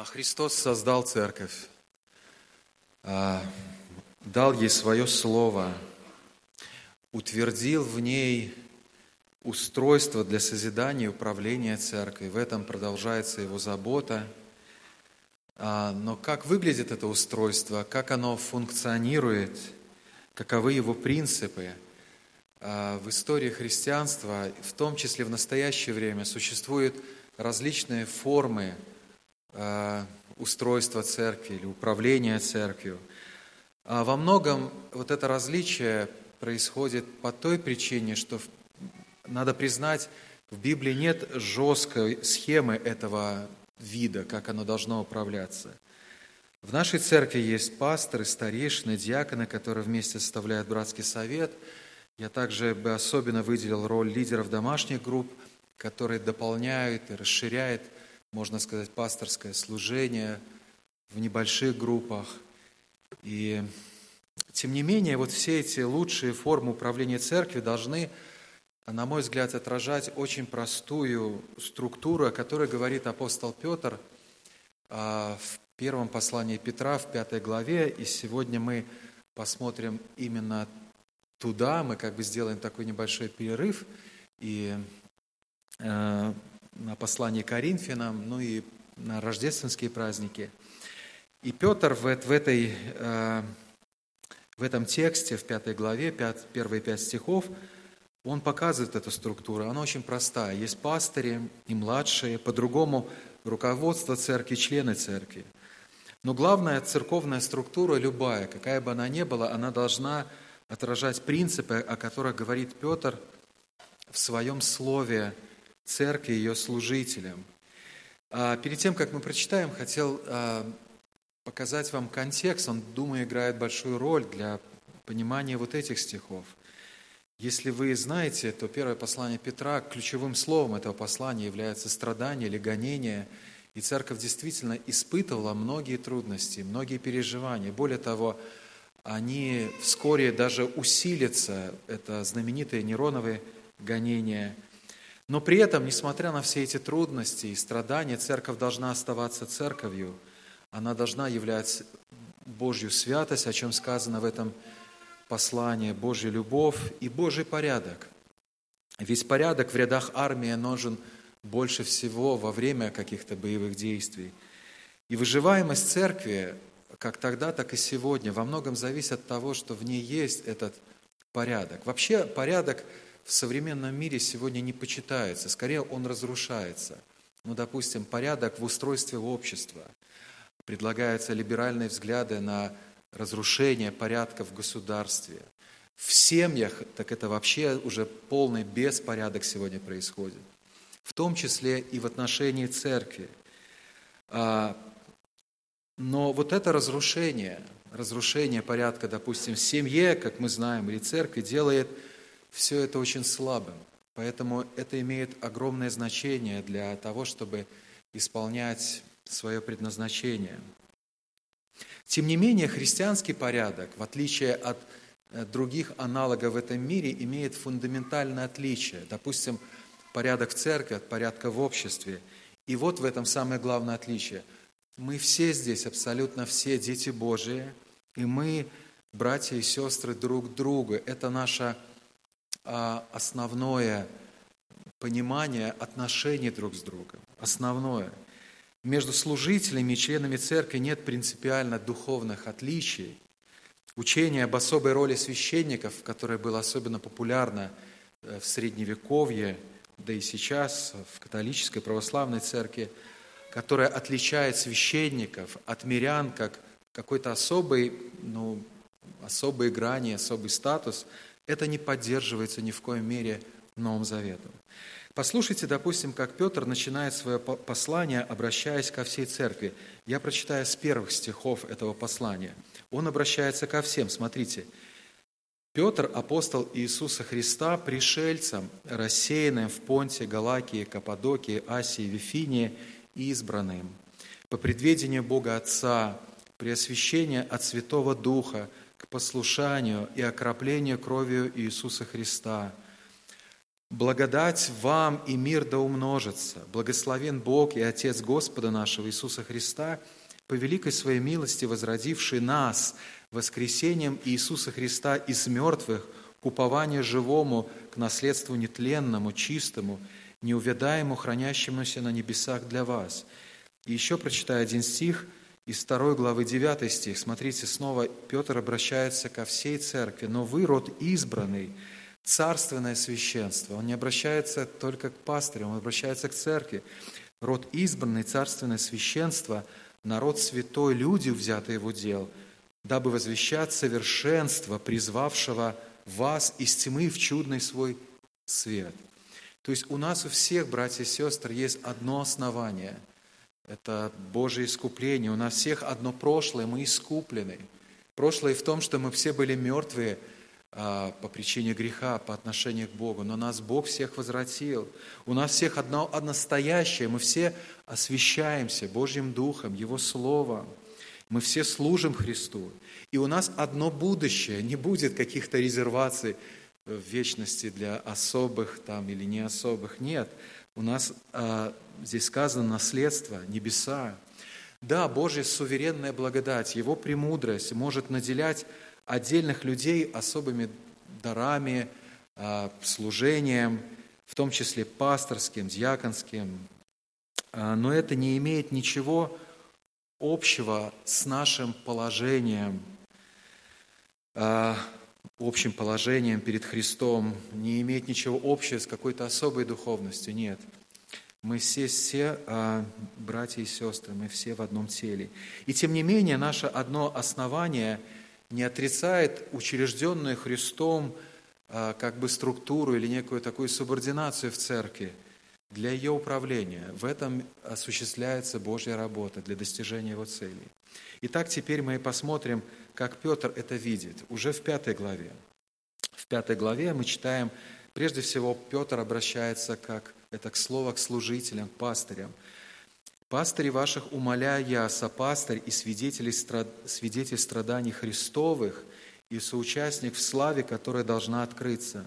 А, Христос создал церковь, а, дал ей свое слово, утвердил в ней устройство для созидания и управления церковью. В этом продолжается его забота. А, но как выглядит это устройство, как оно функционирует, каковы его принципы – в истории христианства, в том числе в настоящее время, существуют различные формы устройства церкви или управления церковью. А во многом вот это различие происходит по той причине, что надо признать, в Библии нет жесткой схемы этого вида, как оно должно управляться. В нашей церкви есть пасторы, старейшины, диаконы, которые вместе составляют братский совет. Я также бы особенно выделил роль лидеров домашних групп, которые дополняют и расширяют можно сказать, пасторское служение в небольших группах. И тем не менее, вот все эти лучшие формы управления церковью должны, на мой взгляд, отражать очень простую структуру, о которой говорит апостол Петр а, в первом послании Петра, в пятой главе. И сегодня мы посмотрим именно туда, мы как бы сделаем такой небольшой перерыв и э, на послание Коринфянам, ну и на рождественские праздники. И Петр в, в, этой, э, в этом тексте, в пятой главе, пят, первые пять стихов, он показывает эту структуру. Она очень простая. Есть пастыри и младшие, по-другому руководство церкви, члены церкви. Но главная церковная структура, любая, какая бы она ни была, она должна отражать принципы, о которых говорит Петр в своем слове церкви, ее служителям. А перед тем, как мы прочитаем, хотел а, показать вам контекст. Он, думаю, играет большую роль для понимания вот этих стихов. Если вы знаете, то первое послание Петра, ключевым словом этого послания является страдание или гонение. И церковь действительно испытывала многие трудности, многие переживания. Более того, они вскоре даже усилятся. Это знаменитые Нероновые гонения – но при этом, несмотря на все эти трудности и страдания, церковь должна оставаться церковью. Она должна являть Божью святость, о чем сказано в этом послании, Божью любовь и Божий порядок. Ведь порядок в рядах армии нужен больше всего во время каких-то боевых действий. И выживаемость церкви, как тогда, так и сегодня, во многом зависит от того, что в ней есть этот порядок. Вообще порядок – в современном мире сегодня не почитается, скорее он разрушается. Ну, допустим, порядок в устройстве общества. Предлагаются либеральные взгляды на разрушение порядка в государстве. В семьях, так это вообще уже полный беспорядок сегодня происходит. В том числе и в отношении церкви. А, но вот это разрушение, разрушение порядка, допустим, в семье, как мы знаем, или церкви, делает все это очень слабым. Поэтому это имеет огромное значение для того, чтобы исполнять свое предназначение. Тем не менее, христианский порядок, в отличие от э, других аналогов в этом мире, имеет фундаментальное отличие. Допустим, порядок в церкви от порядка в обществе. И вот в этом самое главное отличие. Мы все здесь, абсолютно все дети Божии, и мы, братья и сестры, друг другу. Это наша основное понимание отношений друг с другом. Основное. Между служителями и членами церкви нет принципиально духовных отличий. Учение об особой роли священников, которое было особенно популярно э, в Средневековье, да и сейчас в католической православной церкви, которое отличает священников от мирян как какой-то особый, ну, особые грани, особый статус – это не поддерживается ни в коем мере Новым Заветом. Послушайте, допустим, как Петр начинает свое послание, обращаясь ко всей церкви. Я прочитаю с первых стихов этого послания. Он обращается ко всем. Смотрите. Петр, апостол Иисуса Христа, пришельцам, рассеянным в Понте, Галакии, Каппадокии, Асии, Вифинии, избранным, по предведению Бога Отца, при освящении от Святого Духа, к послушанию и окроплению кровью Иисуса Христа, Благодать вам и мир да умножится. Благословен Бог и Отец Господа нашего Иисуса Христа, по великой своей милости возродивший нас воскресением Иисуса Христа из мертвых к упованию живому, к наследству нетленному, чистому, неувядаемому, хранящемуся на небесах для вас. И еще прочитаю один стих из 2 главы 9 стих. Смотрите, снова Петр обращается ко всей церкви. «Но вы, род избранный, царственное священство. Он не обращается только к пастырям, он обращается к церкви. Род избранный, царственное священство, народ святой, люди, взятые его дел, дабы возвещать совершенство, призвавшего вас из тьмы в чудный свой свет. То есть у нас у всех, братья и сестры, есть одно основание. Это Божье искупление. У нас всех одно прошлое, мы искуплены. Прошлое в том, что мы все были мертвые – а, по причине греха по отношению к Богу, но нас Бог всех возвратил. У нас всех одно, одно настоящее, мы все освящаемся Божьим Духом, Его Словом. Мы все служим Христу. И у нас одно будущее, не будет каких-то резерваций в вечности для особых там или не особых. Нет, у нас а, здесь сказано наследство, небеса. Да, Божья суверенная благодать, Его премудрость может наделять отдельных людей особыми дарами, а, служением, в том числе пасторским, диаконским. А, но это не имеет ничего общего с нашим положением, а, общим положением перед Христом, не имеет ничего общего с какой-то особой духовностью, нет. Мы все, все братья и сестры, мы все в одном теле. И тем не менее, наше одно основание – не отрицает учрежденную Христом а, как бы структуру или некую такую субординацию в церкви для ее управления. В этом осуществляется Божья работа для достижения его целей. Итак, теперь мы посмотрим, как Петр это видит. Уже в пятой главе. В пятой главе мы читаем, прежде всего, Петр обращается как это к слову к служителям, к пастырям – Пастыри ваших умоляя я, сопастырь и свидетель, свидетель страданий Христовых и соучастник в славе, которая должна открыться.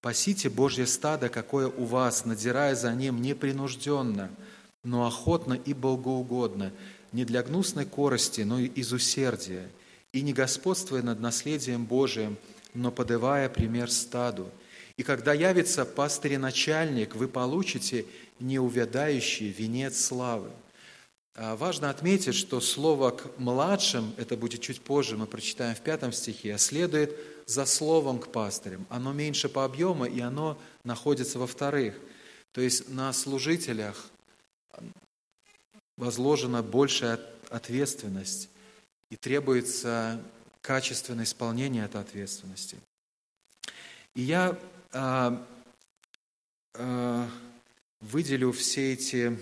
Пасите Божье стадо, какое у вас, надирая за ним непринужденно, но охотно и богоугодно, не для гнусной корости, но и из усердия, и не господствуя над наследием Божиим, но подавая пример стаду. И когда явится пастырь-начальник, вы получите неувядающий венец славы. А важно отметить, что слово к младшим, это будет чуть позже, мы прочитаем в пятом стихе, следует за словом к пастырям. Оно меньше по объему, и оно находится во вторых. То есть на служителях возложена большая ответственность, и требуется качественное исполнение этой ответственности. И я выделю все эти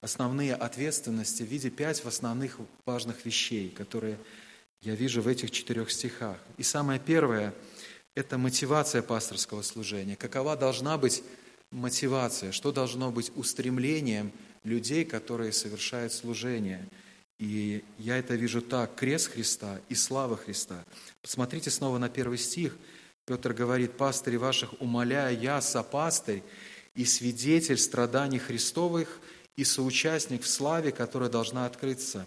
основные ответственности в виде пять основных важных вещей, которые я вижу в этих четырех стихах. И самое первое – это мотивация пасторского служения. Какова должна быть мотивация, что должно быть устремлением людей, которые совершают служение. И я это вижу так, крест Христа и слава Христа. Посмотрите снова на первый стих. Петр говорит, пастыри ваших, умоляя я, сопастырь, и свидетель страданий Христовых, и соучастник в славе, которая должна открыться.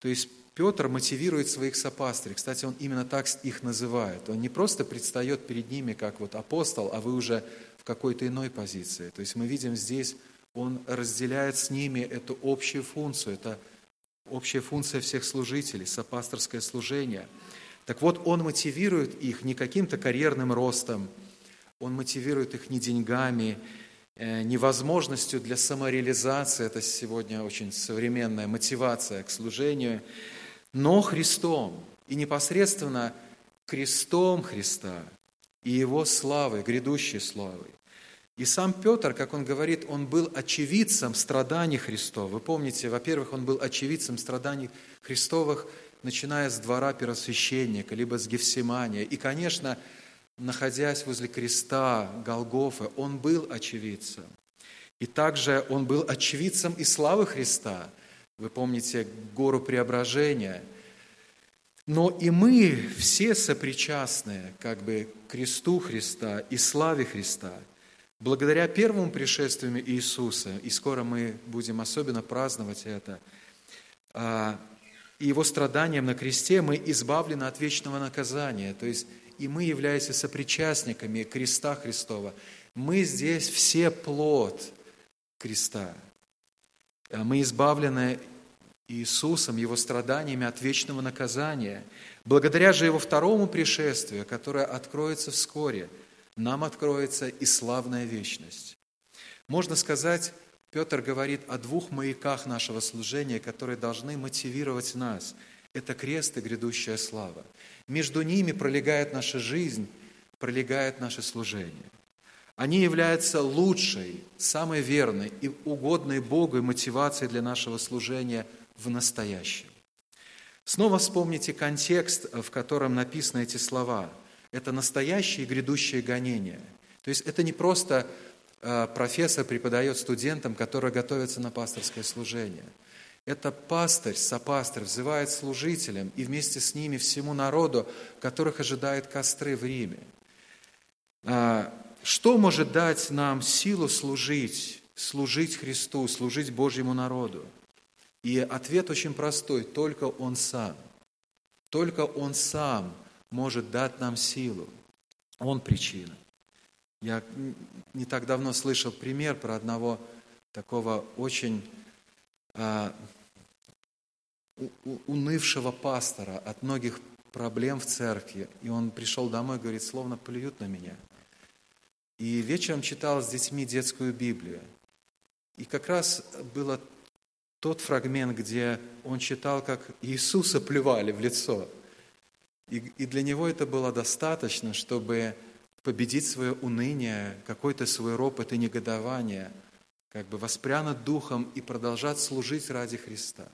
То есть Петр мотивирует своих сопастырей. Кстати, он именно так их называет. Он не просто предстает перед ними как вот апостол, а вы уже в какой-то иной позиции. То есть мы видим здесь, он разделяет с ними эту общую функцию. Это общая функция всех служителей, сопасторское служение. Так вот, он мотивирует их не каким-то карьерным ростом – он мотивирует их не деньгами, э, невозможностью для самореализации, это сегодня очень современная мотивация к служению, но Христом и непосредственно крестом Христа и Его славой, грядущей славой. И сам Петр, как он говорит, он был очевидцем страданий Христов. Вы помните, во-первых, он был очевидцем страданий Христовых, начиная с двора первосвященника, либо с Гефсимания. И, конечно, находясь возле креста Голгофы, он был очевидцем. И также он был очевидцем и славы Христа. Вы помните гору преображения. Но и мы все сопричастны как бы кресту Христа и славе Христа. Благодаря первому пришествию Иисуса, и скоро мы будем особенно праздновать это, а, и Его страданием на кресте мы избавлены от вечного наказания. То есть и мы, являемся сопричастниками креста Христова, мы здесь все плод креста. А мы избавлены Иисусом, Его страданиями от вечного наказания. Благодаря же Его второму пришествию, которое откроется вскоре, нам откроется и славная вечность. Можно сказать, Петр говорит о двух маяках нашего служения, которые должны мотивировать нас. Это крест и грядущая слава. Между ними пролегает наша жизнь, пролегает наше служение. Они являются лучшей, самой верной и угодной Богу мотивацией для нашего служения – в настоящем. Снова вспомните контекст, в котором написаны эти слова. Это настоящее и грядущее гонение. То есть это не просто профессор преподает студентам, которые готовятся на пасторское служение. Это пастырь, сопастырь взывает служителям и вместе с ними всему народу, которых ожидает костры в Риме. А, что может дать нам силу служить, служить Христу, служить Божьему народу? И ответ очень простой, только Он сам. Только Он сам может дать нам силу. Он причина. Я не так давно слышал пример про одного такого очень а, унывшего пастора от многих проблем в церкви. И он пришел домой и говорит, словно плюют на меня. И вечером читал с детьми детскую Библию. И как раз было тот фрагмент, где он читал, как Иисуса плевали в лицо. И, и для него это было достаточно, чтобы победить свое уныние, какой-то свой ропот и негодование, как бы воспрянуть духом и продолжать служить ради Христа.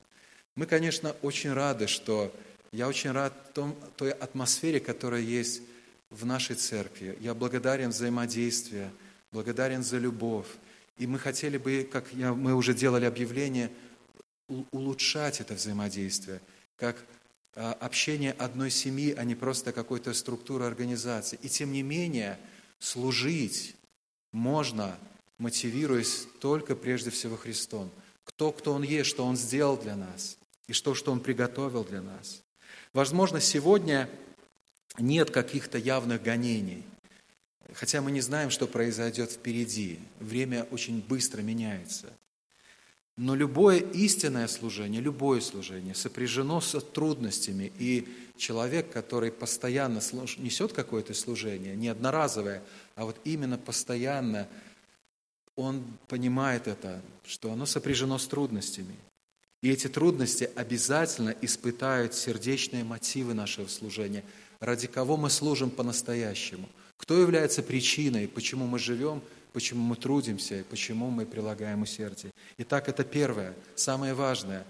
Мы, конечно, очень рады, что я очень рад том, той атмосфере, которая есть в нашей церкви. Я благодарен за взаимодействие, благодарен за любовь. И мы хотели бы, как я, мы уже делали объявление, улучшать это взаимодействие, как общение одной семьи, а не просто какой-то структуры организации. И тем не менее, служить можно, мотивируясь только прежде всего Христом. Кто, кто Он есть, что Он сделал для нас, и что, что Он приготовил для нас. Возможно, сегодня нет каких-то явных гонений, хотя мы не знаем, что произойдет впереди. Время очень быстро меняется. Но любое истинное служение, любое служение сопряжено с трудностями. И человек, который постоянно несет какое-то служение, не одноразовое, а вот именно постоянно, он понимает это, что оно сопряжено с трудностями. И эти трудности обязательно испытают сердечные мотивы нашего служения, ради кого мы служим по-настоящему. Кто является причиной, почему мы живем – почему мы трудимся почему мы прилагаем усердие. Итак, это первое, самое важное.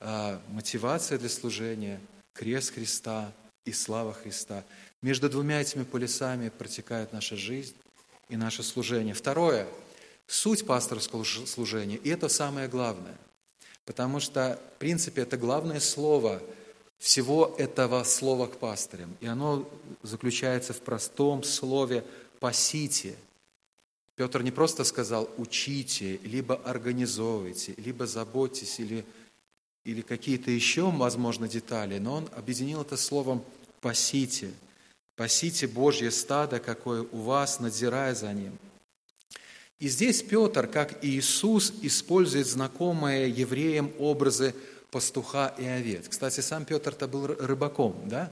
А, мотивация для служения, крест Христа и слава Христа. Между двумя этими полюсами протекает наша жизнь и наше служение. Второе, суть пасторского служения, и это самое главное. Потому что, в принципе, это главное слово всего этого слова к пастырям. И оно заключается в простом слове «пасите», Петр не просто сказал «учите», либо «организовывайте», либо «заботьтесь», или, или какие-то еще, возможно, детали, но он объединил это словом «пасите». «Пасите Божье стадо, какое у вас, надзирая за ним». И здесь Петр, как и Иисус, использует знакомые евреям образы пастуха и овец. Кстати, сам Петр-то был рыбаком, да?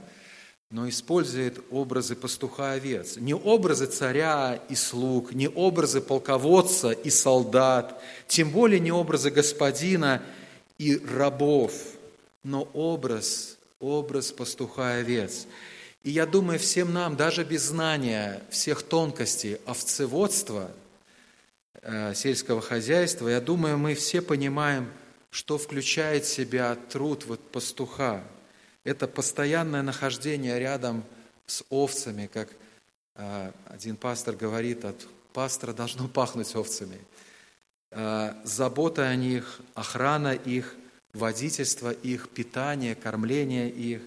Но использует образы пастуха овец. Не образы царя и слуг, не образы полководца и солдат, тем более не образы господина и рабов, но образ, образ пастуха овец. И я думаю, всем нам, даже без знания всех тонкостей овцеводства, э, сельского хозяйства, я думаю, мы все понимаем, что включает в себя труд вот пастуха – это постоянное нахождение рядом с овцами, как а, один пастор говорит, от пастора должно пахнуть овцами. А, забота о них, охрана их, водительство их, питание, кормление их.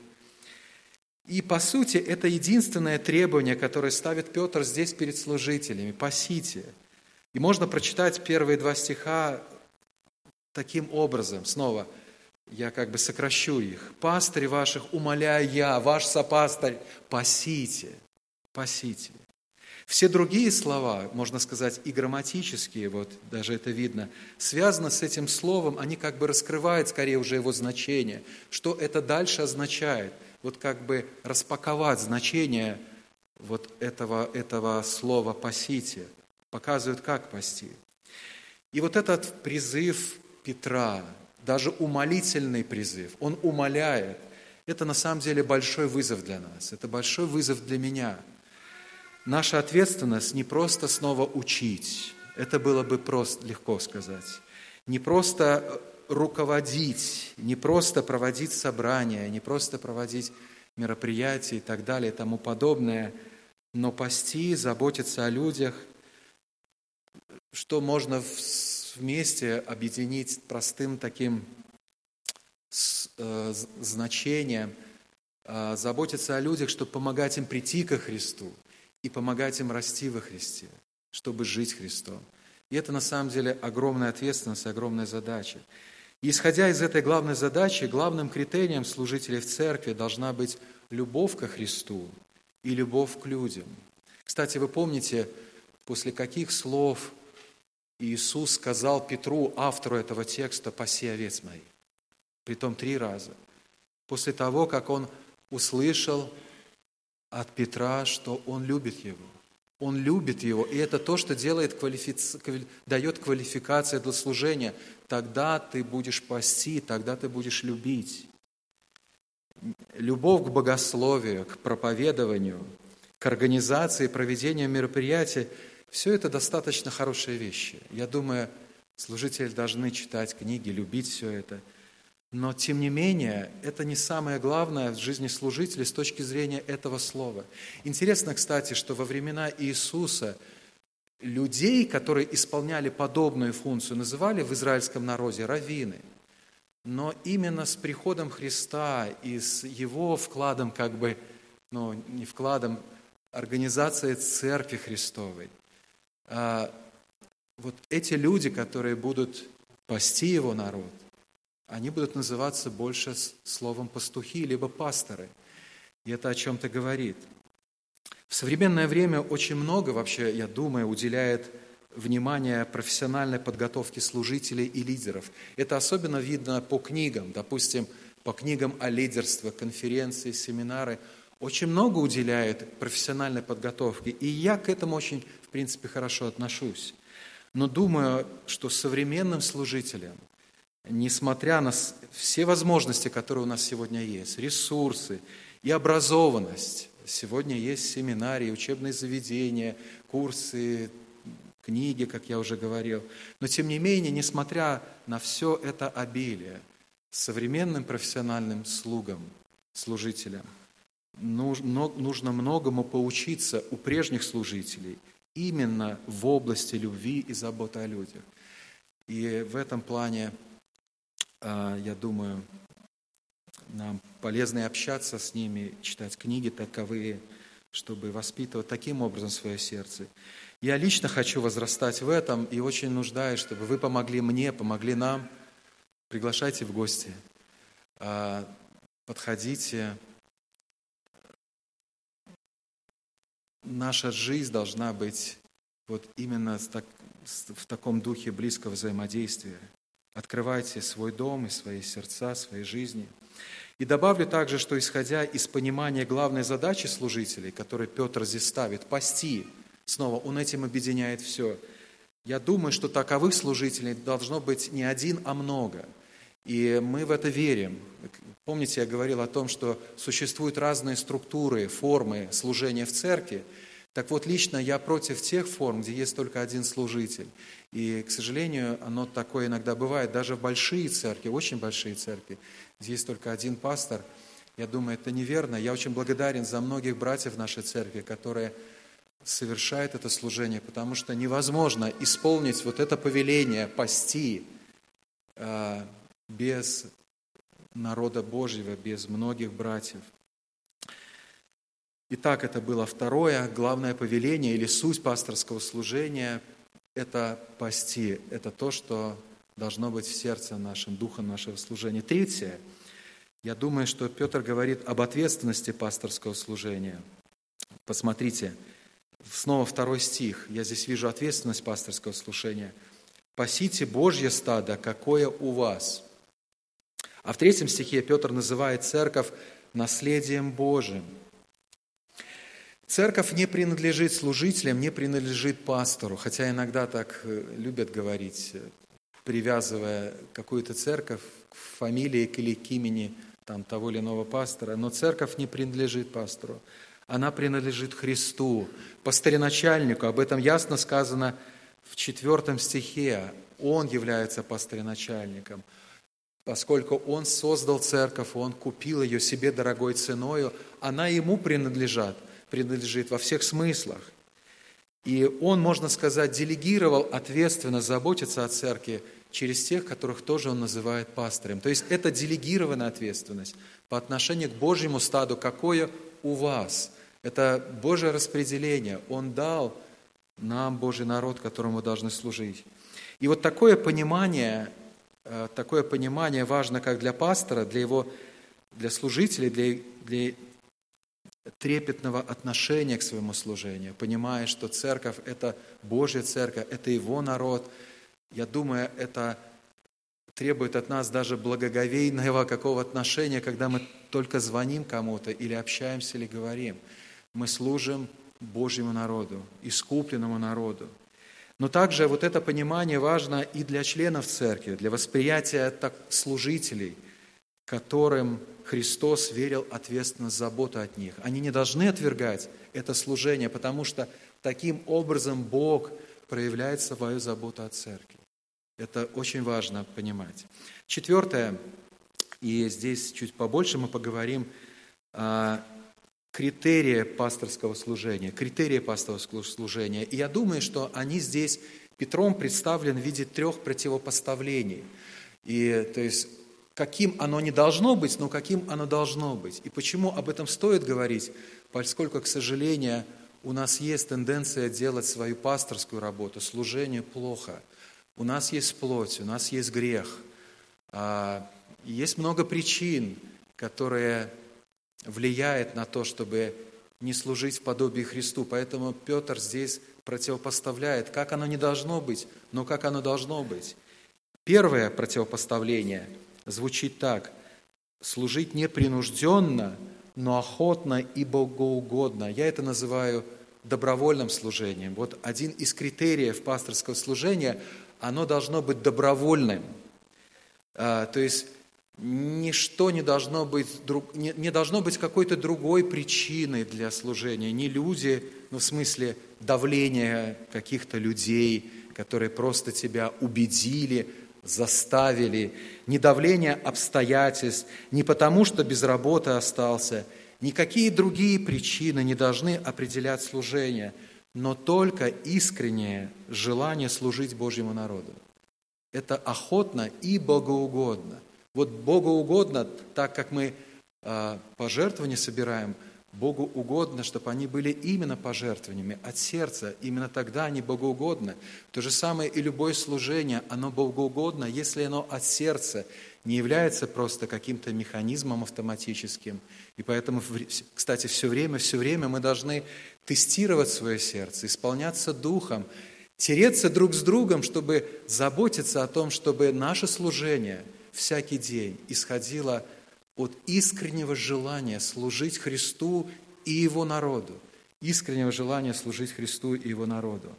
И по сути это единственное требование, которое ставит Петр здесь перед служителями – «пасите». И можно прочитать первые два стиха таким образом. Снова я как бы сокращу их. «Пастырь ваших, умоляю я, ваш сопастырь, пасите, пасите». Все другие слова, можно сказать, и грамматические, вот даже это видно, связаны с этим словом, они как бы раскрывают скорее уже его значение. Что это дальше означает? Вот как бы распаковать значение вот этого, этого слова «пасите», показывают, как пасти. И вот этот призыв Петра, даже умолительный призыв, он умоляет, это на самом деле большой вызов для нас, это большой вызов для меня – Наша ответственность не просто снова учить, это было бы просто легко сказать, не просто руководить, не просто проводить собрания, не просто проводить мероприятия и так далее и тому подобное, но пасти, заботиться о людях, что можно вместе объединить простым таким э, значением, э, заботиться о людях, чтобы помогать им прийти ко Христу – и помогать им расти во Христе, чтобы жить Христом. И это на самом деле огромная ответственность, огромная задача. И исходя из этой главной задачи, главным критерием служителей в церкви должна быть любовь ко Христу и любовь к людям. Кстати, вы помните, после каких слов Иисус сказал Петру, автору этого текста, «Паси овец моих»? Притом три раза. После того, как он услышал от Петра, что он любит его. Он любит его, и это то, что делает квалифици... дает квалификация для служения. Тогда ты будешь пасти, тогда ты будешь любить. Любовь к богословию, к проповедованию, к организации, проведению мероприятий – все это достаточно хорошие вещи. Я думаю, служители должны читать книги, любить все это – но, тем не менее, это не самое главное в жизни служителей с точки зрения этого слова. Интересно, кстати, что во времена Иисуса людей, которые исполняли подобную функцию, называли в израильском народе раввины. Но именно с приходом Христа и с его вкладом, как бы, ну, не вкладом, организацией Церкви Христовой, вот эти люди, которые будут пасти его народ, они будут называться больше словом пастухи, либо пасторы. И это о чем-то говорит. В современное время очень много вообще, я думаю, уделяет внимание профессиональной подготовке служителей и лидеров. Это особенно видно по книгам, допустим, по книгам о лидерстве, конференции, семинары. Очень много уделяют профессиональной подготовке, и я к этому очень, принципе, хорошо отношусь. Но думаю, что современным служителям – несмотря на все возможности, которые у нас сегодня есть, ресурсы и образованность, сегодня есть семинарии, учебные заведения, курсы, книги, как я уже говорил. Но тем не менее, несмотря на все это обилие, современным профессиональным слугам, служителям, нужно многому поучиться у прежних служителей именно в области любви и заботы о людях. И в этом плане а, я думаю, нам полезно общаться с ними, читать книги таковые, чтобы воспитывать таким образом свое сердце. Я лично хочу возрастать в этом и очень нуждаюсь, чтобы вы помогли мне, помогли нам. Приглашайте в гости, а, подходите. Наша жизнь должна быть вот именно в таком духе близкого взаимодействия. Открывайте свой дом и свои сердца, свои жизни. И добавлю также, что исходя из понимания главной задачи служителей, которую Петр здесь ставит, пасти, снова он этим объединяет все. Я думаю, что таковых служителей должно быть не один, а много. И мы в это верим. Помните, я говорил о том, что существуют разные структуры, формы служения в церкви. Так вот, лично я против тех форм, где есть только один служитель. И, к сожалению, оно такое иногда бывает, даже в большие церкви, очень большие церкви, где есть только один пастор. Я думаю, это неверно. Я очень благодарен за многих братьев нашей церкви, которые совершают это служение, потому что невозможно исполнить вот это повеление пасти э, без народа Божьего, без многих братьев. Итак, это было второе, главное повеление или суть пасторского служения – это пасти. Это то, что должно быть в сердце нашем, духом нашего служения. Третье, я думаю, что Петр говорит об ответственности пасторского служения. Посмотрите, снова второй стих. Я здесь вижу ответственность пасторского служения. «Пасите Божье стадо, какое у вас». А в третьем стихе Петр называет церковь наследием Божьим – Церковь не принадлежит служителям, не принадлежит пастору, хотя иногда так э, любят говорить, э, привязывая какую-то церковь к фамилии или к имени там, того или иного пастора. Но церковь не принадлежит пастору, она принадлежит Христу, пастореначальнику. Об этом ясно сказано в четвертом стихе. Он является пастореначальником. Поскольку Он создал церковь, Он купил ее себе дорогой ценою, она Ему принадлежит – принадлежит во всех смыслах. И он, можно сказать, делегировал ответственность заботиться о церкви через тех, которых тоже он называет пастырем. То есть это делегированная ответственность по отношению к Божьему стаду, какое у вас. Это Божье распределение. Он дал нам Божий народ, которому мы должны служить. И вот такое понимание, такое понимание важно как для пастора, для его для служителей, для, для трепетного отношения к своему служению, понимая, что церковь – это Божья церковь, это Его народ. Я думаю, это требует от нас даже благоговейного какого отношения, когда мы только звоним кому-то или общаемся, или говорим. Мы служим Божьему народу, искупленному народу. Но также вот это понимание важно и для членов церкви, для восприятия так, служителей, которым Христос верил ответственность, заботу от них. Они не должны отвергать это служение, потому что таким образом Бог проявляет свою заботу о церкви. Это очень важно понимать. Четвертое, и здесь чуть побольше мы поговорим о критерии пасторского служения, критерии пасторского служения. И я думаю, что они здесь Петром представлены в виде трех противопоставлений. И то есть каким оно не должно быть, но каким оно должно быть. И почему об этом стоит говорить? Поскольку, к сожалению, у нас есть тенденция делать свою пасторскую работу, служение плохо. У нас есть плоть, у нас есть грех. А, есть много причин, которые влияют на то, чтобы не служить в подобии Христу. Поэтому Петр здесь противопоставляет, как оно не должно быть, но как оно должно быть. Первое противопоставление – звучит так. Служить непринужденно, но охотно и богоугодно. Я это называю добровольным служением. Вот один из критериев пасторского служения, оно должно быть добровольным. А, то есть ничто не должно быть, не, не должно быть какой-то другой причиной для служения. Не люди, ну в смысле давления каких-то людей, которые просто тебя убедили, заставили, не давление обстоятельств, не потому, что без работы остался, никакие другие причины не должны определять служение, но только искреннее желание служить Божьему народу. Это охотно и богоугодно. Вот богоугодно, так как мы а, пожертвования собираем – Богу угодно, чтобы они были именно пожертвованиями от сердца. Именно тогда они богоугодны. То же самое и любое служение, оно богоугодно, если оно от сердца, не является просто каким-то механизмом автоматическим. И поэтому, кстати, все время, все время мы должны тестировать свое сердце, исполняться духом, тереться друг с другом, чтобы заботиться о том, чтобы наше служение всякий день исходило от искреннего желания служить Христу и Его народу. Искреннего желания служить Христу и Его народу.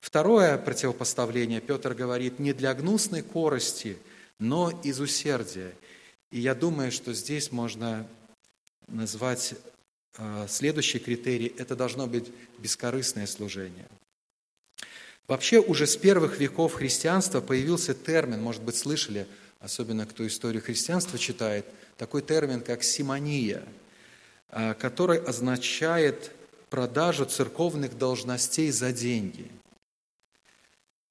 Второе противопоставление, Петр говорит, не для гнусной корости, но из усердия. И я думаю, что здесь можно назвать э, следующий критерий – это должно быть бескорыстное служение. Вообще уже с первых веков христианства появился термин, может быть, слышали, особенно кто историю христианства читает – такой термин, как симония, а, который означает продажу церковных должностей за деньги.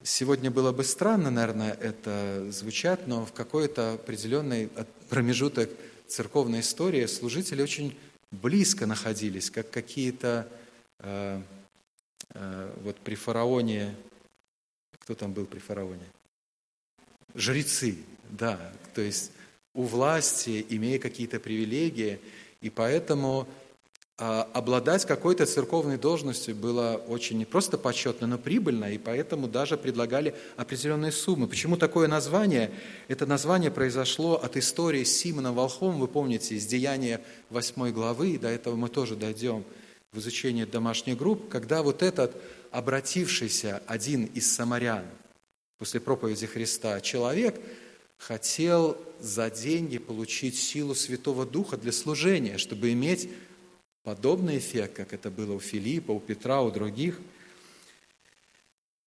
Сегодня было бы странно, наверное, это звучать, но в какой-то определенный промежуток церковной истории служители очень близко находились, как какие-то э, э, вот при фараоне, кто там был при фараоне? Жрецы, да, то есть у власти, имея какие-то привилегии, и поэтому а, обладать какой-то церковной должностью было очень не просто почетно, но прибыльно, и поэтому даже предлагали определенные суммы. Почему такое название? Это название произошло от истории с Симоном Волхом, вы помните, из Деяния 8 главы, до этого мы тоже дойдем в изучении домашних групп, когда вот этот обратившийся один из самарян после проповеди Христа человек хотел за деньги получить силу Святого Духа для служения, чтобы иметь подобный эффект, как это было у Филиппа, у Петра, у других.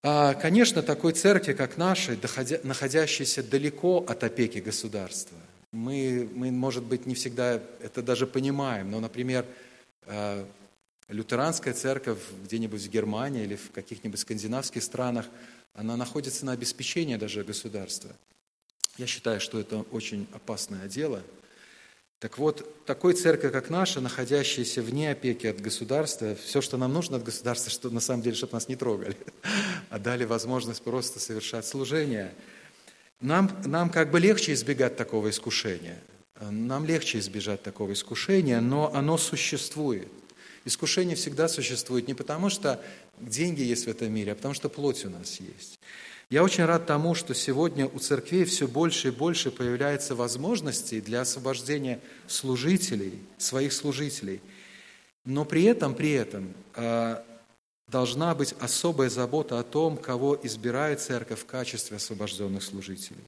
А, конечно, такой церкви, как нашей, находящейся далеко от опеки государства, мы, мы, может быть, не всегда это даже понимаем, но, например, а, лютеранская церковь где-нибудь в Германии или в каких-нибудь скандинавских странах, она находится на обеспечении даже государства. Я считаю, что это очень опасное дело – так вот, такой церковь, как наша, находящаяся вне опеки от государства, все, что нам нужно от государства, что на самом деле, чтобы нас не трогали, а дали возможность просто совершать служение, нам, нам как бы легче избегать такого искушения. Нам легче избежать такого искушения, но оно существует. Искушение всегда существует не потому, что деньги есть в этом мире, а потому что плоть у нас есть. Я очень рад тому, что сегодня у церквей все больше и больше появляется возможностей для освобождения служителей, своих служителей. Но при этом, при этом а, должна быть особая забота о том, кого избирает церковь в качестве освобожденных служителей.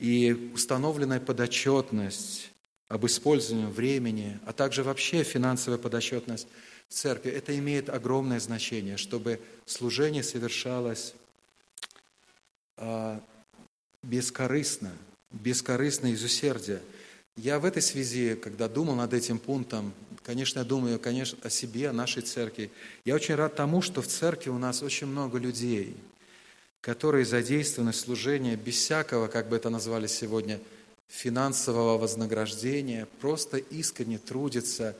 И установленная подотчетность об использовании времени, а также вообще финансовая подотчетность в церкви, это имеет огромное значение, чтобы служение совершалось бескорыстно, бескорыстно из усердия. Я в этой связи, когда думал над этим пунктом, конечно, я думаю конечно, о себе, о нашей церкви. Я очень рад тому, что в церкви у нас очень много людей, которые задействованы в служении без всякого, как бы это назвали сегодня, финансового вознаграждения, просто искренне трудятся.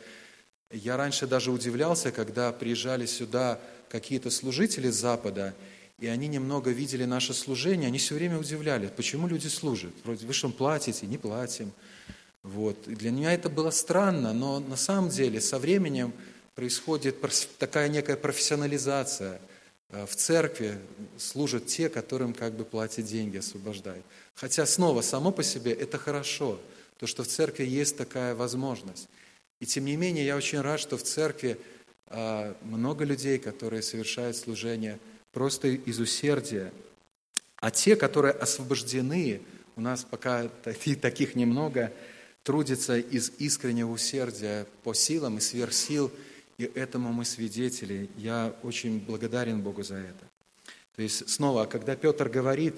Я раньше даже удивлялся, когда приезжали сюда какие-то служители Запада, и они немного видели наше служение, они все время удивляли, почему люди служат. Вроде вы что, платите? Не платим. Вот. И для меня это было странно, но на самом деле со временем происходит такая некая профессионализация. Э, в церкви служат те, которым как бы платят деньги, освобождают. Хотя снова, само по себе это хорошо, то, что в церкви есть такая возможность. И тем не менее, я очень рад, что в церкви э, много людей, которые совершают служение – просто из усердия. А те, которые освобождены, у нас пока таких немного, трудятся из искреннего усердия по силам и сверх сил, и этому мы свидетели. Я очень благодарен Богу за это. То есть снова, когда Петр говорит,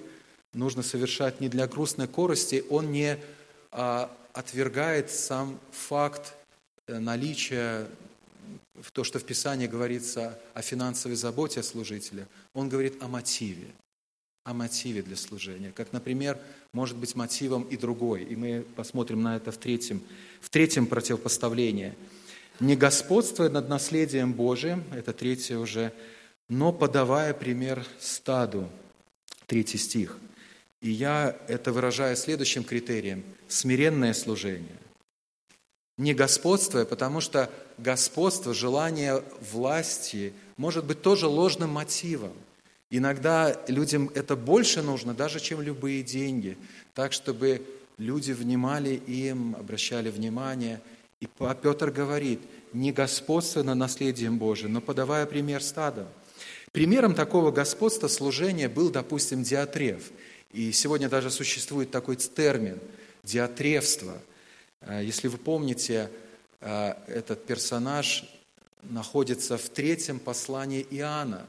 нужно совершать не для грустной корости, он не а, отвергает сам факт э, наличия в то, что в Писании говорится о финансовой заботе о служителе, он говорит о мотиве, о мотиве для служения. Как, например, может быть мотивом и другой. И мы посмотрим на это в третьем, в третьем противопоставлении. «Не господствуя над наследием Божиим», это третье уже, «но подавая пример стаду». Третий стих. И я это выражаю следующим критерием – смиренное служение. Не господствуя, потому что господство, желание власти может быть тоже ложным мотивом. Иногда людям это больше нужно, даже чем любые деньги, так, чтобы люди внимали им, обращали внимание. И Петр говорит, не господствуя над наследием Божиим, но подавая пример стадом. Примером такого господства служения был, допустим, диатрев. И сегодня даже существует такой термин – Э, если вы помните, э, этот персонаж находится в третьем послании Иоанна.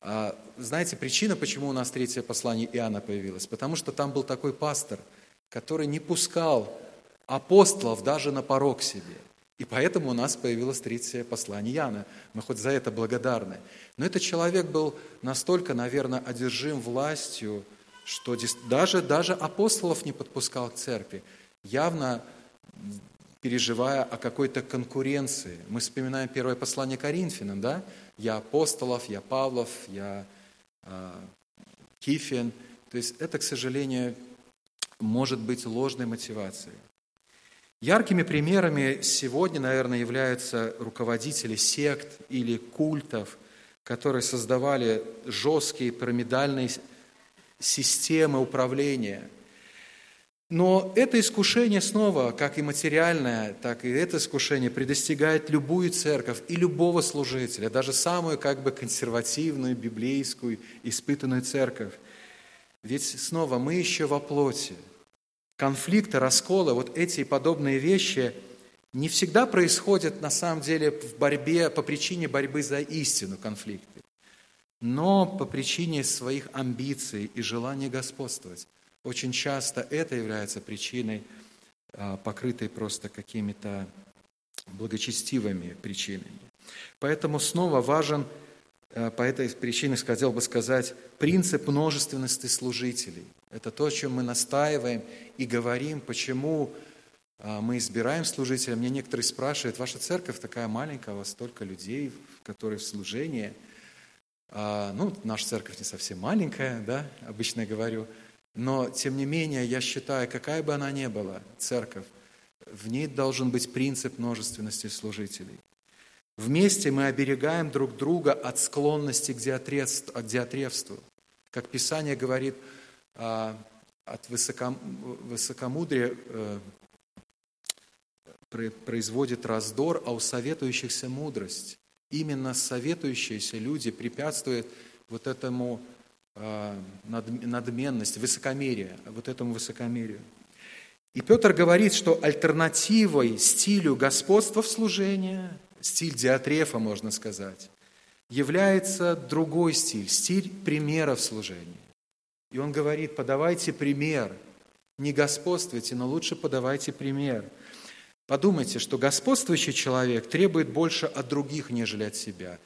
А, знаете, причина, почему у нас третье послание Иоанна появилось? Потому что там был такой пастор, который не пускал апостолов даже на порог себе. И поэтому у нас появилось третье послание Иоанна. Мы хоть за это благодарны. Но этот человек был настолько, наверное, одержим властью, что даже, даже апостолов не подпускал к церкви. Явно переживая о какой-то конкуренции. Мы вспоминаем первое послание Коринфянам, да? Я апостолов, я Павлов, я э, Кифин. То есть это, к сожалению, может быть ложной мотивацией. Яркими примерами сегодня, наверное, являются руководители сект или культов, которые создавали жесткие пирамидальные системы управления. Но это искушение снова, как и материальное, так и это искушение предостигает любую церковь и любого служителя, даже самую как бы консервативную, библейскую, испытанную церковь. Ведь снова мы еще во плоти – конфликты, расколы, вот эти и подобные вещи не всегда происходят на самом деле в борьбе, по причине борьбы за истину конфликты, но по причине своих амбиций и желания господствовать. Очень часто это является причиной, а, покрытой просто какими-то благочестивыми причинами. Поэтому снова важен, а, по этой причине хотел бы сказать, принцип множественности служителей – это то, о чем мы настаиваем и говорим, почему а, мы избираем служителя. Мне некоторые спрашивают, ваша церковь такая маленькая, у вас столько людей, которые в служении. Ну, наша церковь не совсем маленькая, да, обычно я говорю. Но, тем не менее, я считаю, какая бы она ни была, церковь, в ней должен быть принцип множественности служителей. Вместе мы оберегаем друг друга от склонности к диатревству. Как Писание говорит – а, от высокомудрия э, производит раздор, а у советующихся мудрость. Именно советующиеся люди препятствуют вот этому надменности, высокомерию, вот этому высокомерию. И Петр говорит, что альтернативой стилю господства в служении, стиль диатрефа, можно сказать, является другой стиль, стиль примера в служении. И он говорит, подавайте пример. Не господствуйте, но лучше подавайте пример. Подумайте, что господствующий человек требует больше от других, нежели от себя.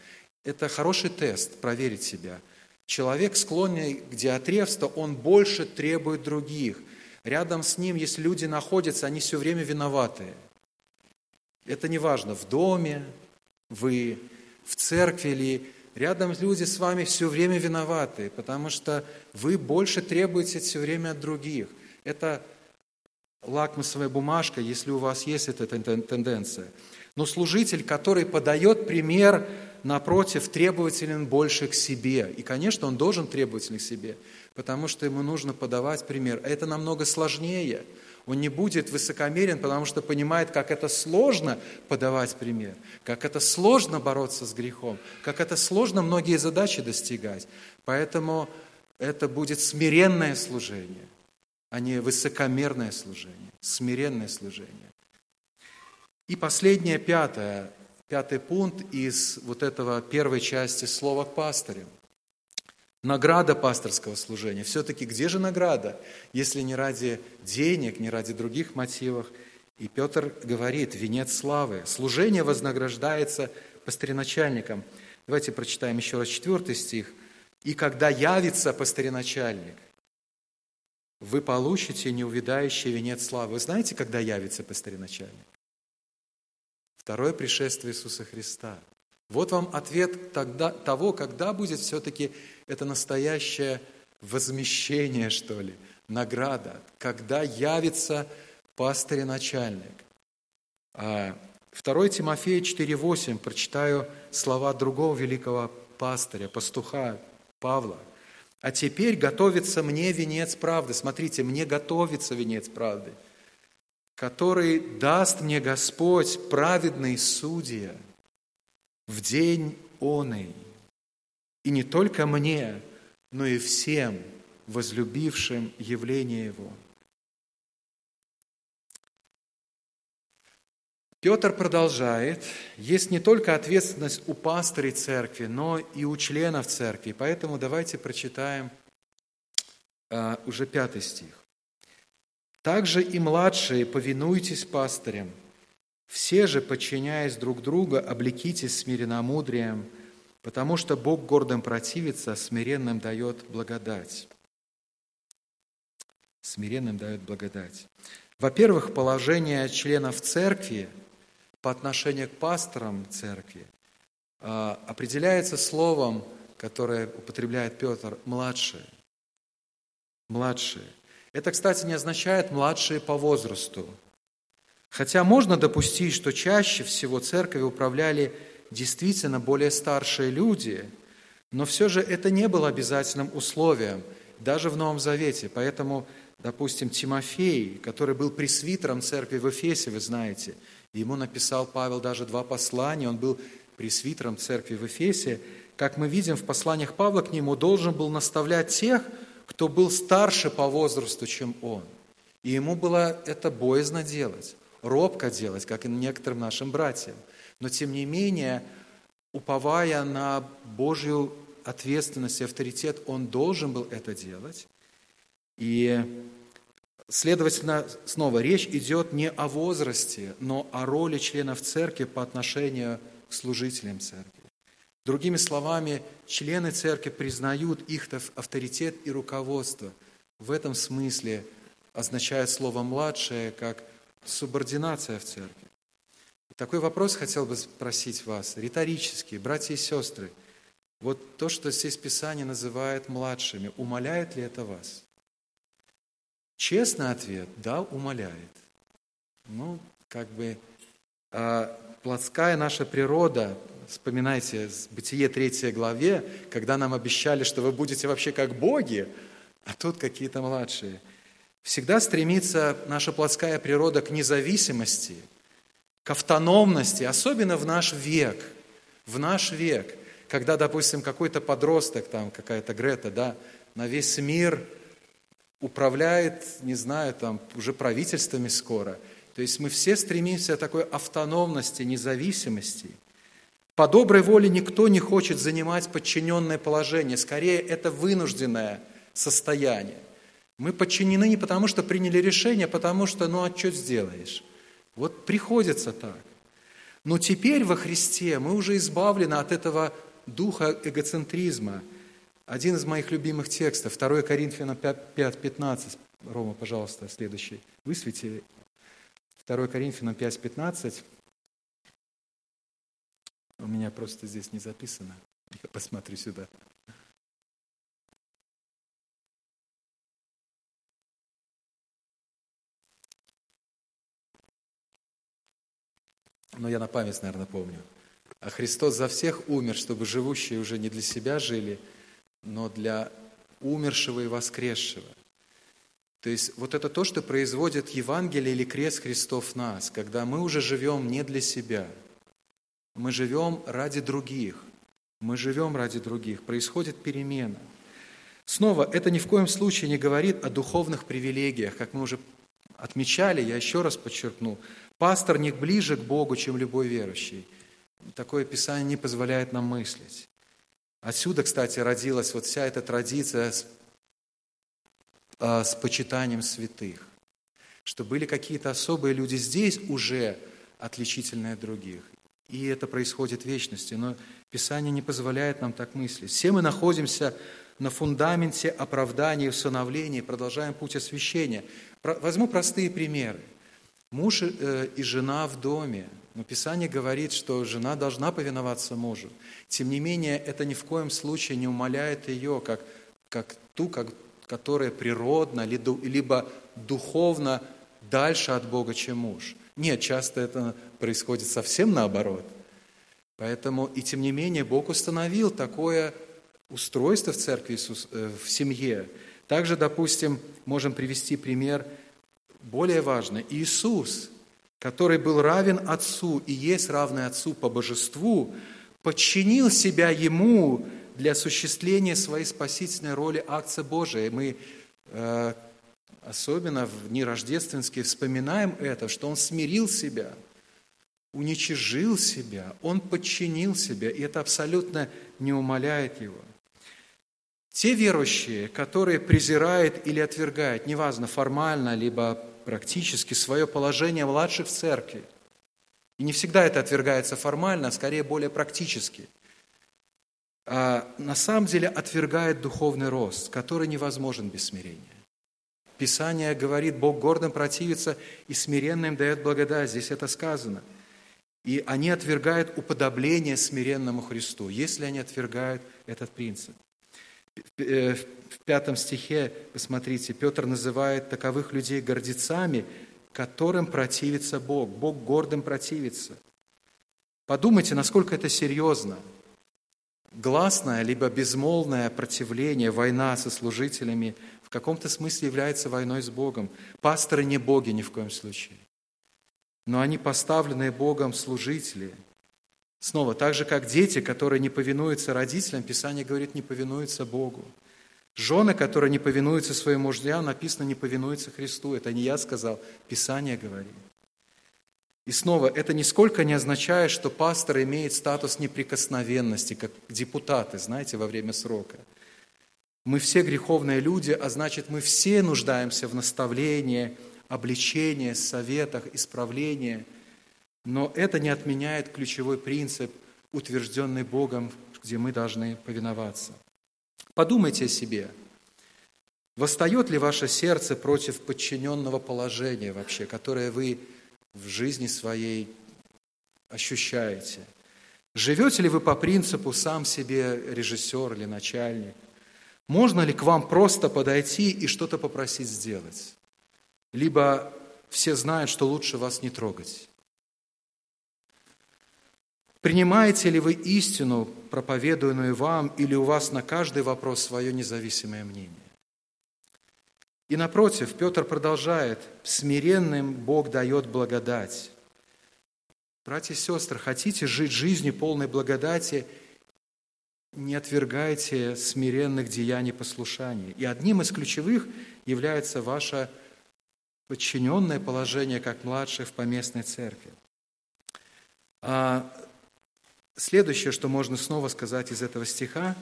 Это хороший тест, проверить себя. Человек, склонный к диатревству, он больше требует других. Рядом с ним, если люди находятся, они все время виноватые. Это не важно, в доме вы, в церкви ли, Рядом люди с вами все время виноваты, потому что вы больше требуете все время от других. Это лакмусовая бумажка, если у вас есть эта тенденция. Но служитель, который подает пример, напротив, требователен больше к себе. И, конечно, он должен требователен к себе, потому что ему нужно подавать пример. Это намного сложнее – он не будет высокомерен, потому что понимает, как это сложно подавать пример, как это сложно бороться с грехом, как это сложно многие задачи достигать. Поэтому это будет смиренное служение, а не высокомерное служение, смиренное служение. И последнее, пятое, пятый пункт из вот этого первой части слова к пастырям – Награда пасторского служения. Все-таки где же награда, если не ради денег, не ради других мотивов? И Петр говорит, венец славы. Служение вознаграждается пастыреначальником. Давайте прочитаем еще раз четвертый стих. «И когда явится пастыреначальник, вы получите неувидающий венец славы». Вы знаете, когда явится пастыреначальник? Второе пришествие Иисуса Христа. Вот вам ответ тогда, того, когда будет все-таки это настоящее возмещение, что ли, награда, когда явится пастырь-начальник. 2 а, Тимофея 4,8, прочитаю слова другого великого пастыря, пастуха Павла. «А теперь готовится мне венец правды». Смотрите, мне готовится венец правды, который даст мне Господь, праведный судья, в день оный – и не только мне, но и всем возлюбившим явление Его. Петр продолжает, есть не только ответственность у пастырей церкви, но и у членов церкви. Поэтому давайте прочитаем uh, уже пятый стих. «Также и младшие повинуйтесь пастырям, все же, подчиняясь друг другу, облекитесь смиренномудрием, Потому что Бог гордым противится, смиренным дает благодать. Смиренным дает благодать. Во-первых, положение членов церкви по отношению к пасторам церкви а, определяется словом, которое употребляет Петр, младшие. Младшие. Это, кстати, не означает младшие по возрасту. Хотя можно допустить, что чаще всего церковью управляли действительно более старшие люди, но все же это не было обязательным условием, даже в Новом Завете. Поэтому Допустим, Тимофей, который был пресвитером церкви в Эфесе, вы знаете, ему написал Павел даже два послания, он был пресвитером церкви в Эфесе. Как мы видим в посланиях Павла к нему, должен был наставлять тех, кто был старше по возрасту, чем он. И ему было это боязно делать, робко делать, как и некоторым нашим братьям. Но тем не менее, уповая на Божью ответственность и авторитет, он должен был это делать. И, следовательно, снова речь идет не о возрасте, но о роли членов церкви по отношению к служителям церкви. Другими словами, члены церкви признают их авторитет и руководство. В этом смысле означает слово «младшее» как субординация в церкви. такой вопрос хотел бы спросить вас, риторический, братья и сестры. Вот то, что здесь Писание называет младшими, умоляет ли это вас? Честный ответ – да, умоляет. Ну, как бы а, плотская наша природа, вспоминайте, Бытие 3 главе, когда нам обещали, что вы будете вообще как боги, а тут какие-то младшие. Всегда стремится наша плотская природа к независимости, к автономности, особенно в наш век, в наш век, когда, допустим, какой-то подросток, там какая-то Грета, да, на весь мир – управляет, не знаю, там уже правительствами скоро. То есть мы все стремимся к такой автономности, независимости. По доброй воле никто не хочет занимать подчиненное положение, скорее это вынужденное состояние. Мы подчинены не потому, что приняли решение, а потому что, ну а что сделаешь? Вот приходится так. Но теперь во Христе мы уже избавлены от этого духа эгоцентризма – один из моих любимых текстов, 2 Коринфянам 5.15. Рома, пожалуйста, следующий. Высвети 2 Коринфянам 5.15. У меня просто здесь не записано. Я посмотрю сюда. Но я на память, наверное, помню. А Христос за всех умер, чтобы живущие уже не для себя жили, но для умершего и воскресшего. То есть вот это то, что производит Евангелие или крест Христов в нас, когда мы уже живем не для себя, мы живем ради других, мы живем ради других, происходит перемена. Снова, это ни в коем случае не говорит о духовных привилегиях, как мы уже отмечали, я еще раз подчеркну, пастор не ближе к Богу, чем любой верующий. Такое Писание не позволяет нам мыслить. Отсюда, кстати, родилась вот вся эта традиция с, а, с почитанием святых, что были какие-то особые люди здесь уже отличительные от других. И это происходит в вечности, но Писание не позволяет нам так мыслить. Все мы находимся на фундаменте оправдания и усыновления, продолжаем путь освящения. Возьму простые примеры. Муж э, и жена в доме – но Писание говорит, что жена должна повиноваться мужу. Тем не менее, это ни в коем случае не умаляет ее, как, как ту, как, которая природно, либо духовно дальше от Бога, чем муж. Нет, часто это происходит совсем наоборот. Поэтому, и тем не менее, Бог установил такое устройство в церкви, э, в семье. Также, допустим, можем привести пример более важный. Иисус – который был равен Отцу и есть равный Отцу по божеству, подчинил себя Ему для осуществления своей спасительной роли акция Божия. Мы э, особенно в дни рождественские вспоминаем это, что Он смирил себя, уничижил себя, Он подчинил себя, и это абсолютно не умаляет Его. Те верующие, которые презирают или отвергают, неважно, формально, либо практически свое положение младших в церкви. И не всегда это отвергается формально, а скорее более практически. А на самом деле отвергает духовный рост, который невозможен без смирения. Писание говорит, Бог гордым противится и смиренным дает благодать. Здесь это сказано. И они отвергают уподобление смиренному Христу, если они отвергают этот принцип. В пятом стихе, посмотрите, Петр называет таковых людей гордецами, которым противится Бог. Бог гордым противится. Подумайте, насколько это серьезно. Гласное, либо безмолвное противление, война со служителями каком-то смысле является войной с Богом. Пасторы не боги ни в коем случае. Но они поставленные Богом служители. Снова, так же, как дети, которые не повинуются родителям, Писание говорит, не повинуются Богу. Жены, которые не повинуются своим мужьям, написано, не повинуются Христу. Это не я сказал, Писание говорит. И снова, это нисколько не означает, что пастор имеет статус неприкосновенности, как депутаты, знаете, во время срока. Мы все греховные люди, а значит, мы все нуждаемся в наставлении, обличении, советах, исправлении. Но это не отменяет ключевой принцип, утвержденный Богом, где мы должны повиноваться. Подумайте о себе. Восстает ли ваше сердце против подчиненного положения вообще, которое вы в жизни своей ощущаете? Живете ли вы по принципу «сам себе режиссер или начальник»? Можно ли к вам просто подойти и что-то попросить сделать? Либо все знают, что лучше вас не трогать. Принимаете ли вы истину, проповедуемую вам, или у вас на каждый вопрос свое независимое мнение? И напротив, Петр продолжает, смиренным Бог дает благодать. Братья и сестры, хотите жить жизнью полной благодати, не отвергайте смиренных деяний послушания. И одним из ключевых является ваше подчиненное положение как младших в поместной церкви. А Следующее, что можно снова сказать из этого стиха,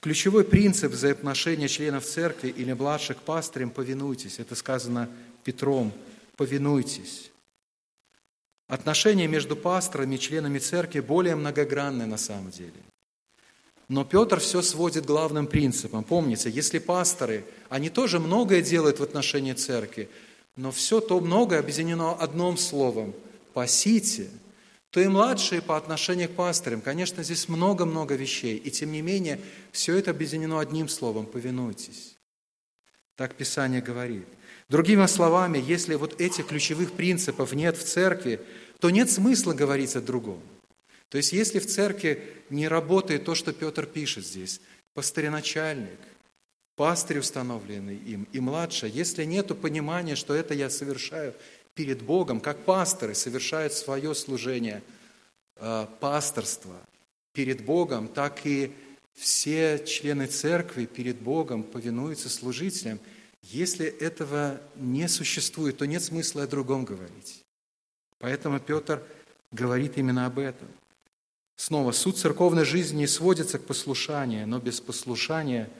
ключевой принцип взаимоотношения членов церкви или младших пастырем – повинуйтесь. Это сказано Петром – повинуйтесь. Отношения между пасторами и членами церкви более многогранны на самом деле. Но Петр все сводит главным принципом. Помните, если пасторы, они тоже многое делают в отношении церкви, но все то многое объединено одним словом – «пасите», то и младшие по отношению к пастырям. Конечно, здесь много-много вещей, и тем не менее, все это объединено одним словом – повинуйтесь. Так Писание говорит. Другими словами, если вот этих ключевых принципов нет в церкви, то нет смысла говорить о другом. То есть, если в церкви не работает то, что Петр пишет здесь, пастырь-начальник, пастырь, установленный им, и младший, если нет понимания, что это я совершаю перед Богом, как пасторы совершают свое служение э, пасторства перед Богом, так и все члены церкви перед Богом повинуются служителям. Если этого не существует, то нет смысла о другом говорить. Поэтому Петр говорит именно об этом. Снова, суд церковной жизни не сводится к послушанию, но без послушания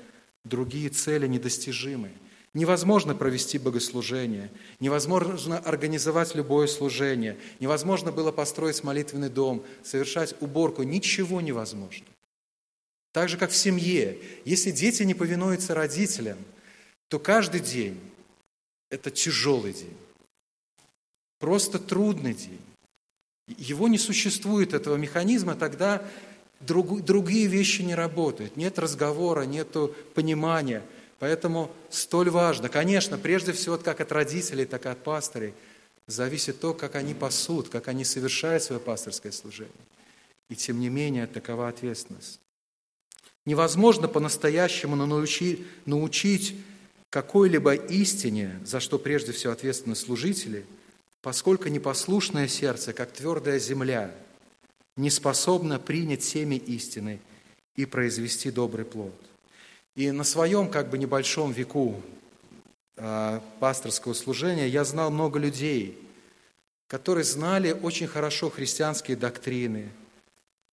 другие цели недостижимы – Невозможно провести богослужение, невозможно организовать любое служение, невозможно было построить молитвенный дом, совершать уборку, ничего невозможно. Так же, как в семье, если дети не повинуются родителям, то каждый день – это тяжелый день, просто трудный день. Его не существует, этого механизма, тогда друг, другие вещи не работают. Нет разговора, нет понимания – Поэтому столь важно, конечно, прежде всего, как от родителей, так и от пастырей, зависит то, как они пасут, как они совершают свое пасторское служение. И тем не менее, такова ответственность. Невозможно по-настоящему научить, научить какой-либо истине, за что прежде всего ответственны служители, поскольку непослушное сердце, как твердая земля, не способно принять семя истины и произвести добрый плод – и на своем как бы небольшом веку э, пасторского служения я знал много людей, которые знали очень хорошо христианские доктрины,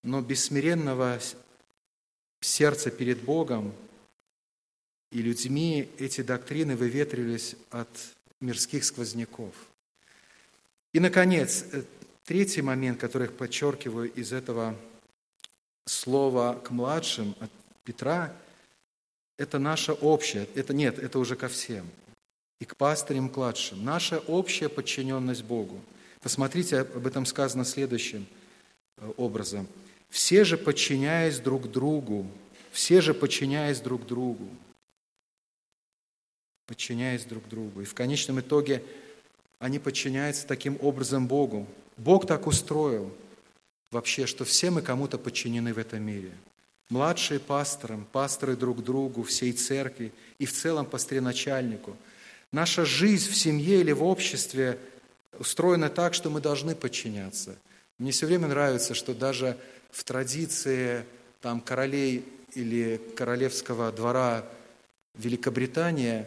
но без смиренного сердца перед Богом и людьми эти доктрины выветривались от мирских сквозняков. И, наконец, э, третий момент, который я подчеркиваю из этого слова к младшим от Петра – это наше общее. Это нет, это уже ко всем. и к пастырям кладшим. Наша общая подчиненность Богу. Посмотрите, об этом сказано следующим э, образом. Все же подчиняясь друг другу, все же подчиняясь друг другу, подчиняясь друг другу. И в конечном итоге они подчиняются таким образом Богу. Бог так устроил вообще, что все мы кому-то подчинены в этом мире. Младшие пасторам, пасторы друг другу, всей церкви и в целом пастыреначальнику. Наша жизнь в семье или в обществе устроена так, что мы должны подчиняться. Мне все время нравится, что даже в традиции там, королей или королевского двора Великобритании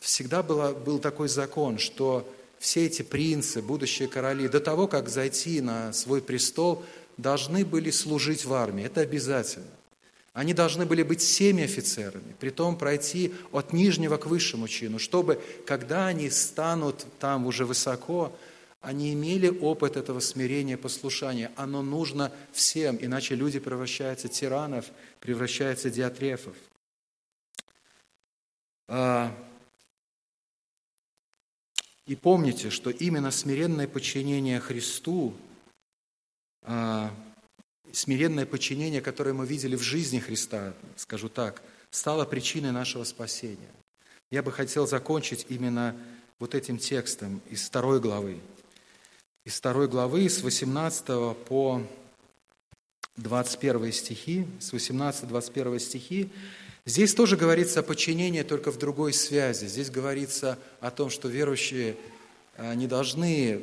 всегда было, был такой закон, что все эти принцы, будущие короли, до того, как зайти на свой престол, должны были служить в армии. Это обязательно. Они должны были быть всеми офицерами, при том пройти от нижнего к высшему чину, чтобы, когда они станут там уже высоко, они имели опыт этого смирения, послушания. Оно нужно всем, иначе люди превращаются в тиранов, превращаются в диатрефов. И помните, что именно смиренное подчинение Христу, а, смиренное подчинение, которое мы видели в жизни Христа, скажу так, стало причиной нашего спасения. Я бы хотел закончить именно вот этим текстом из второй главы из второй главы, с 18 по 21 стихи, с 18-21 стихи, здесь тоже говорится о подчинении, только в другой связи. Здесь говорится о том, что верующие а, не должны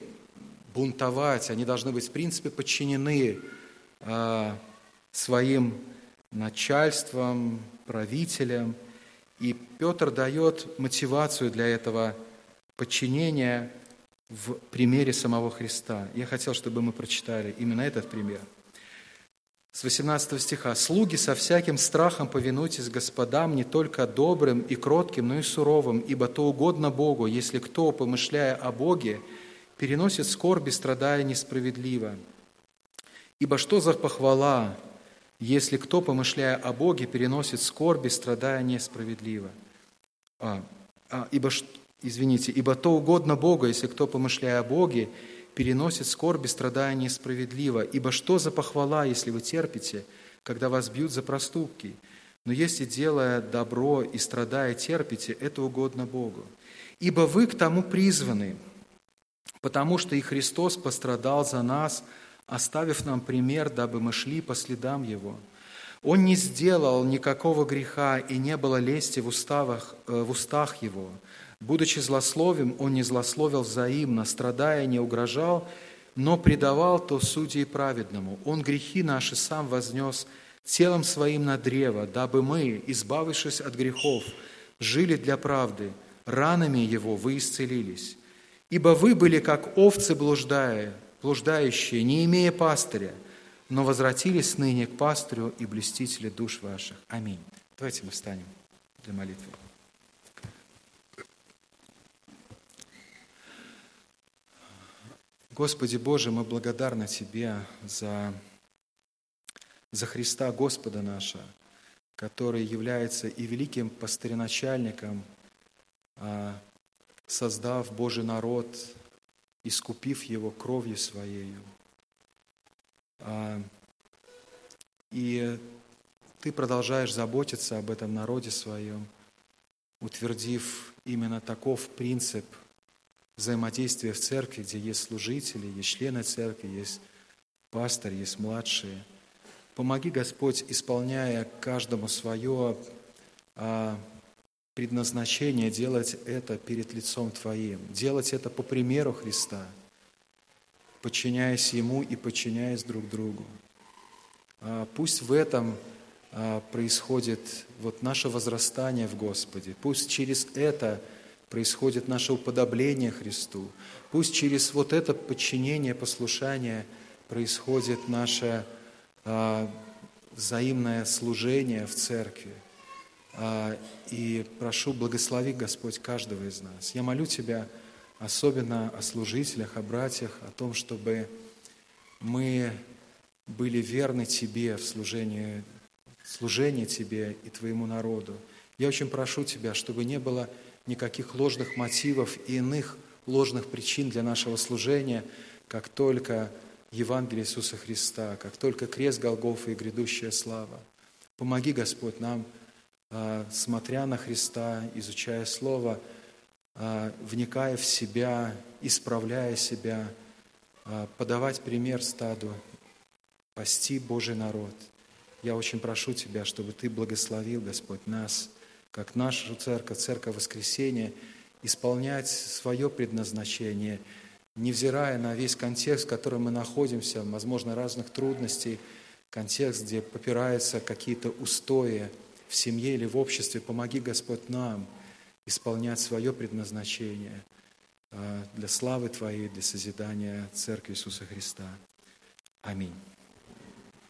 бунтовать, они должны быть, в принципе, подчинены а, своим начальством, правителям. И Петр дает мотивацию для этого подчинения – в примере самого Христа. Я хотел, чтобы мы прочитали именно этот пример. С 18 стиха. «Слуги со всяким страхом повинуйтесь господам, не только добрым и кротким, но и суровым, ибо то угодно Богу, если кто, помышляя о Боге, переносит скорби, страдая несправедливо. Ибо что за похвала, если кто, помышляя о Боге, переносит скорби, страдая несправедливо? А, а, ибо извините, ибо то угодно Бога, если кто, помышляя о Боге, переносит скорби, страдая несправедливо. Ибо что за похвала, если вы терпите, когда вас бьют за проступки? Но если, делая добро и страдая, терпите, это угодно Богу. Ибо вы к тому призваны, потому что и Христос пострадал за нас, оставив нам пример, дабы мы шли по следам Его. Он не сделал никакого греха, и не было лести в, уставах, э, в устах Его – Будучи злословим, он не злословил взаимно, страдая, не угрожал, но предавал то судьи праведному. Он грехи наши сам вознес телом своим на древо, дабы мы, избавившись от грехов, жили для правды, ранами его вы исцелились. Ибо вы были, как овцы блуждая, блуждающие, не имея пастыря, но возвратились ныне к пастырю и блестителю душ ваших. Аминь. Давайте мы встанем для молитвы. Господи Боже, мы благодарны Тебе за, за Христа Господа наша, который является и великим пастыреначальником, а, создав Божий народ, искупив его кровью Своею. А, и Ты продолжаешь заботиться об этом народе своем, утвердив именно таков принцип – взаимодействие в церкви, где есть служители, есть члены церкви, есть пастор, есть младшие. Помоги, Господь, исполняя каждому свое а, предназначение, делать это перед лицом Твоим, делать это по примеру Христа, подчиняясь Ему и подчиняясь друг другу. А, пусть в этом а, происходит вот наше возрастание в Господе, пусть через это – происходит наше уподобление Христу. Пусть через вот это подчинение, послушание происходит наше а, взаимное служение в церкви. А, и прошу, благослови, Господь, каждого из нас. Я молю Тебя особенно о служителях, о братьях, о том, чтобы мы были верны Тебе в служении, служении Тебе и Твоему народу. Я очень прошу Тебя, чтобы не было никаких ложных мотивов и иных ложных причин для нашего служения, как только Евангелие Иисуса Христа, как только крест Голгофа и грядущая слава. Помоги, Господь, нам, а, смотря на Христа, изучая Слово, а, вникая в себя, исправляя себя, а, подавать пример стаду, пасти Божий народ. Я очень прошу Тебя, чтобы Ты благословил, Господь, нас, как нашу церковь, церковь воскресения, исполнять свое предназначение, невзирая на весь контекст, в котором мы находимся, возможно, разных трудностей, контекст, где попираются какие-то устои в семье или в обществе. Помоги, Господь, нам исполнять свое предназначение а, для славы Твоей, для созидания Церкви Иисуса Христа. Аминь.